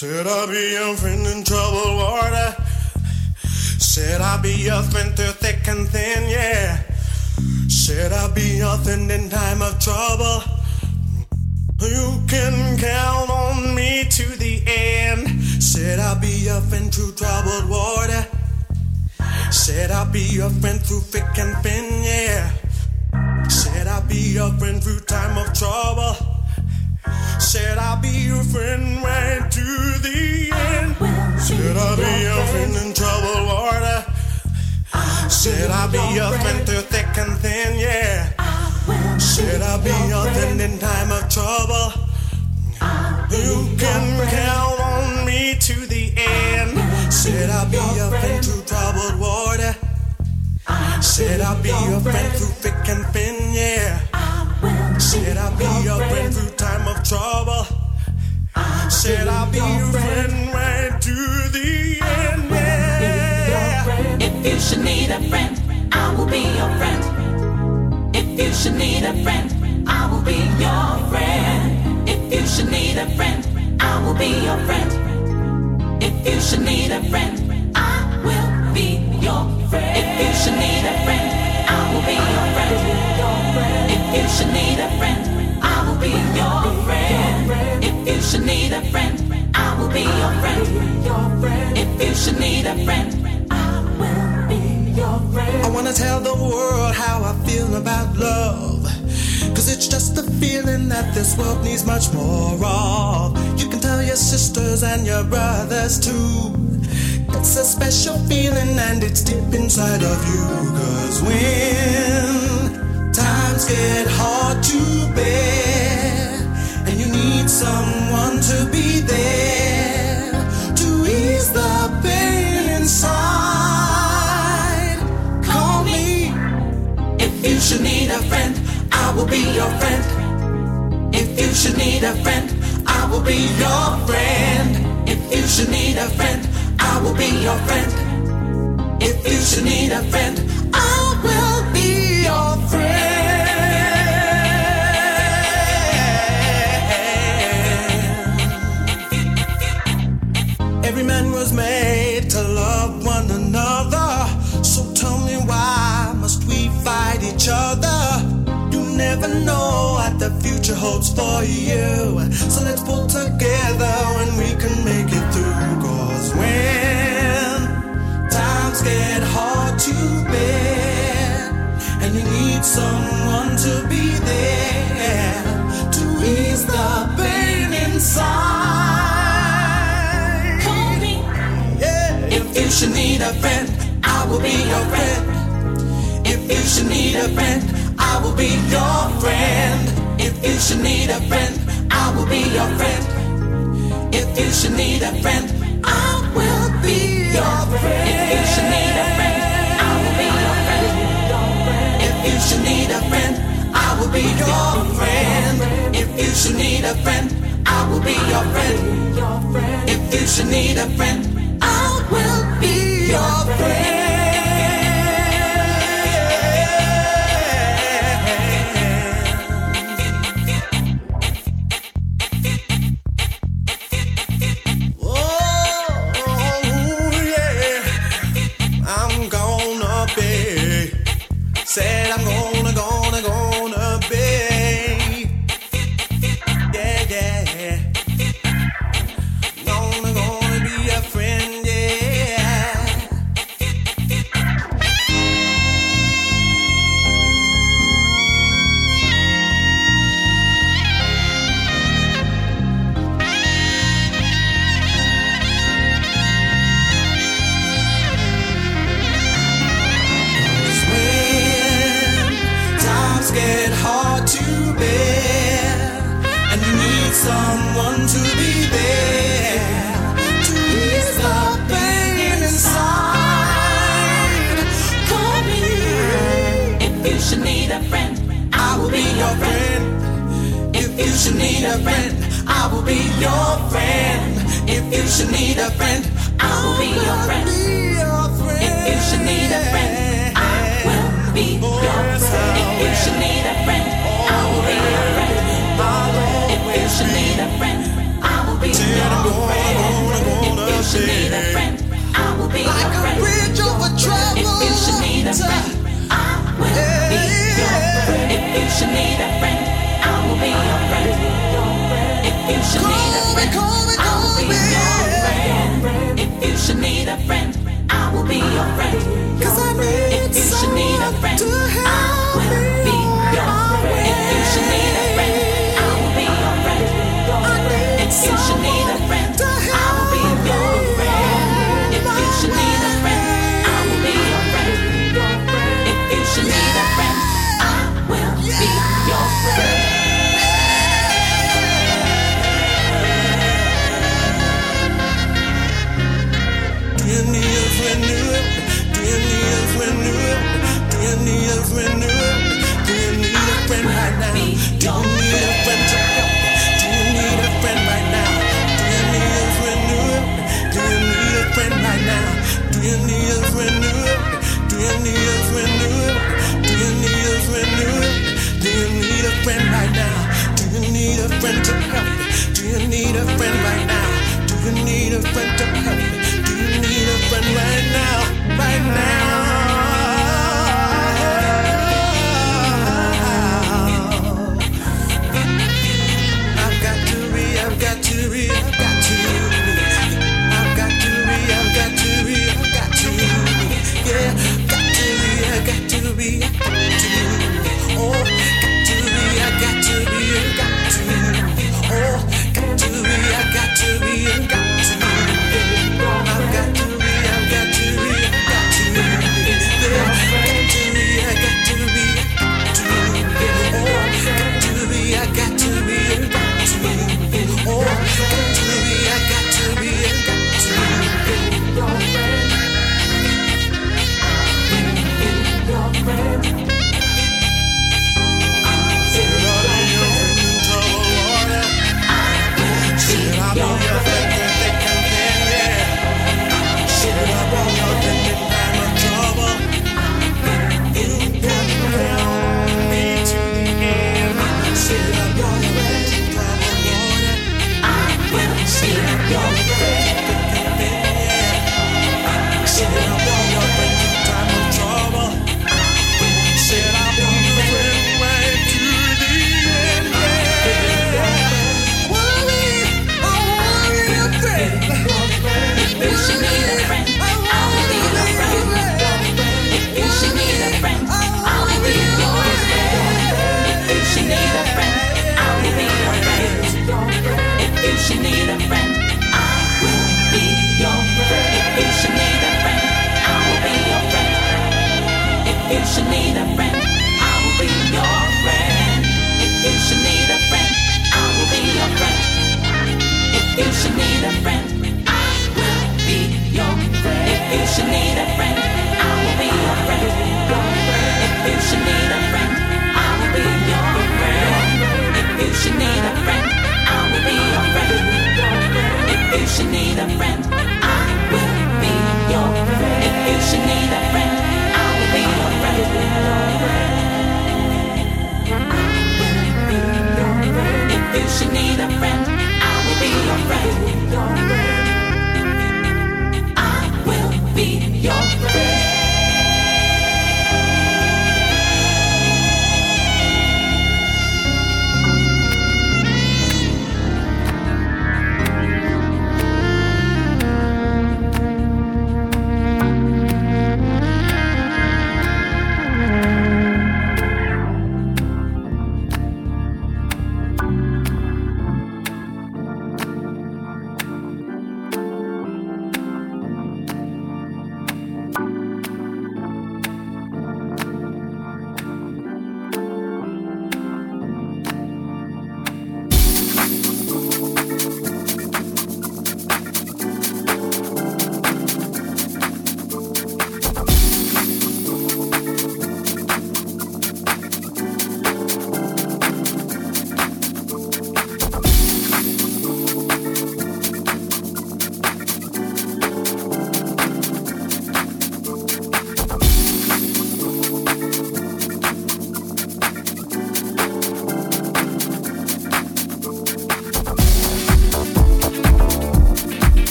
Said I'll be your friend in trouble water. Said I'll be your friend through thick and thin, yeah. Said I'll be your friend in time of trouble. You can count on me to the end. Said I'll be your friend through troubled water. Said I'll be your friend through thick and thin, yeah. Said I'll be your friend through time of trouble. Said I'll be your friend right to the end. Said I'll be your friend in trouble water. Said I'll be your friend through thick and thin, yeah. Said I'll be your friend in time of trouble. You can count on me to the end. Said I'll be your friend through troubled water. Said I'll be your friend through thick and thin, yeah. Said I'll be your friend through trouble. Said I'll be your friend right to the end, yeah. If you should need a friend, I will be your friend. If you should need a friend, I will be your friend. If you should need a friend, I will be your friend. If you should need a friend, I will be your friend. If you should need a friend, I will be your friend. If you should need a friend, I will be your friend. If you should need a friend, I will be your friend. If you should need a friend, I will be your friend. I wanna tell the world how I feel about love. Cause it's just a feeling that this world needs much more of. You can tell your sisters and your brothers too. It's a special feeling and it's deep inside of you. Cause when times get hard to bear, need someone to be there to ease the pain inside, call me. If you should need a friend, I will be your friend. If you should need a friend, I will be your friend. If you should need a friend, I will be your friend. If you should need a friend, holds for you. So let's pull together and we can make it through. Cause when times get hard to bear, and you need someone to be there to ease the pain inside. Call me. Yeah. If you should need a friend, I will be your friend. If you should need a friend, I will be your friend. If you should need a friend, I will be your friend. If you should need a friend, I will be your friend. If you should need a friend, I will be your friend. If you should need a friend, I will be your friend. If you should need a friend, I will be your friend. If you should need a friend, I will be your friend.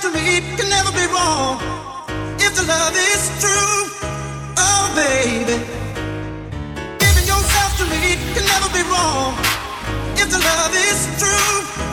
history can never be wrong if the love is true. Oh, baby. Giving yourself to me can never be wrong if the love is true.